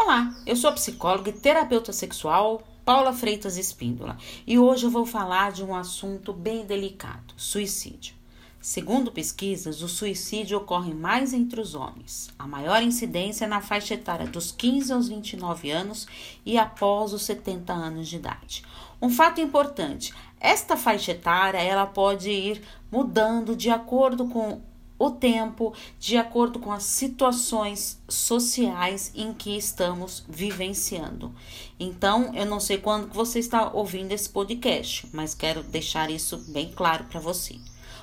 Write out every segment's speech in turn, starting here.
Olá, eu sou psicóloga e terapeuta sexual Paula Freitas Espíndola e hoje eu vou falar de um assunto bem delicado: suicídio. Segundo pesquisas, o suicídio ocorre mais entre os homens. A maior incidência é na faixa etária dos 15 aos 29 anos e após os 70 anos de idade. Um fato importante: esta faixa etária ela pode ir mudando de acordo com o tempo de acordo com as situações sociais em que estamos vivenciando. Então, eu não sei quando você está ouvindo esse podcast, mas quero deixar isso bem claro para você.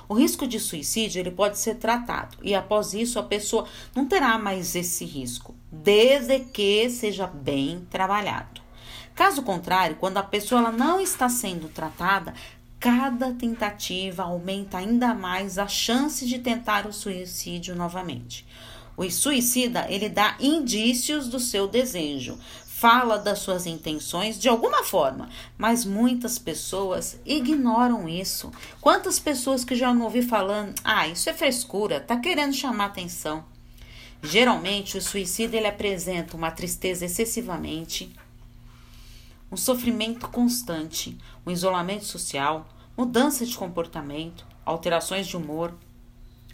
O risco de suicídio ele pode ser tratado e após isso a pessoa não terá mais esse risco, desde que seja bem trabalhado. Caso contrário, quando a pessoa não está sendo tratada, cada tentativa aumenta ainda mais a chance de tentar o suicídio novamente. O suicida, ele dá indícios do seu desejo, fala das suas intenções de alguma forma, mas muitas pessoas ignoram isso. Quantas pessoas que já não ouvi falando, ah, isso é frescura, tá querendo chamar atenção. Geralmente, o suicida ele apresenta uma tristeza excessivamente um sofrimento constante, um isolamento social, mudança de comportamento, alterações de humor,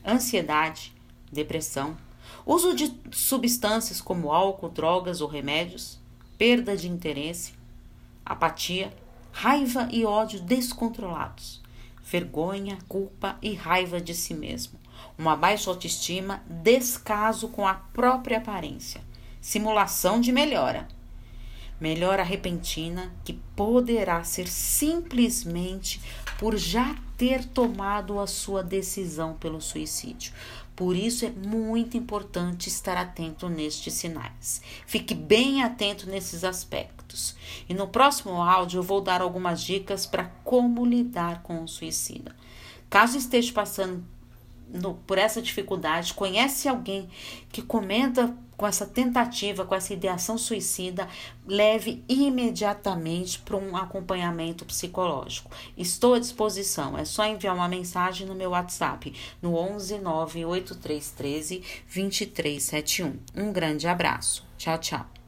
ansiedade, depressão, uso de substâncias como álcool, drogas ou remédios, perda de interesse, apatia, raiva e ódio descontrolados, vergonha, culpa e raiva de si mesmo, uma baixa autoestima, descaso com a própria aparência, simulação de melhora melhora repentina que poderá ser simplesmente por já ter tomado a sua decisão pelo suicídio. Por isso é muito importante estar atento nestes sinais. Fique bem atento nesses aspectos. E no próximo áudio eu vou dar algumas dicas para como lidar com o suicida. Caso esteja passando no, por essa dificuldade, conhece alguém que comenta com essa tentativa, com essa ideação suicida, leve imediatamente para um acompanhamento psicológico. Estou à disposição, é só enviar uma mensagem no meu WhatsApp no 11 98313 2371. Um grande abraço. Tchau, tchau.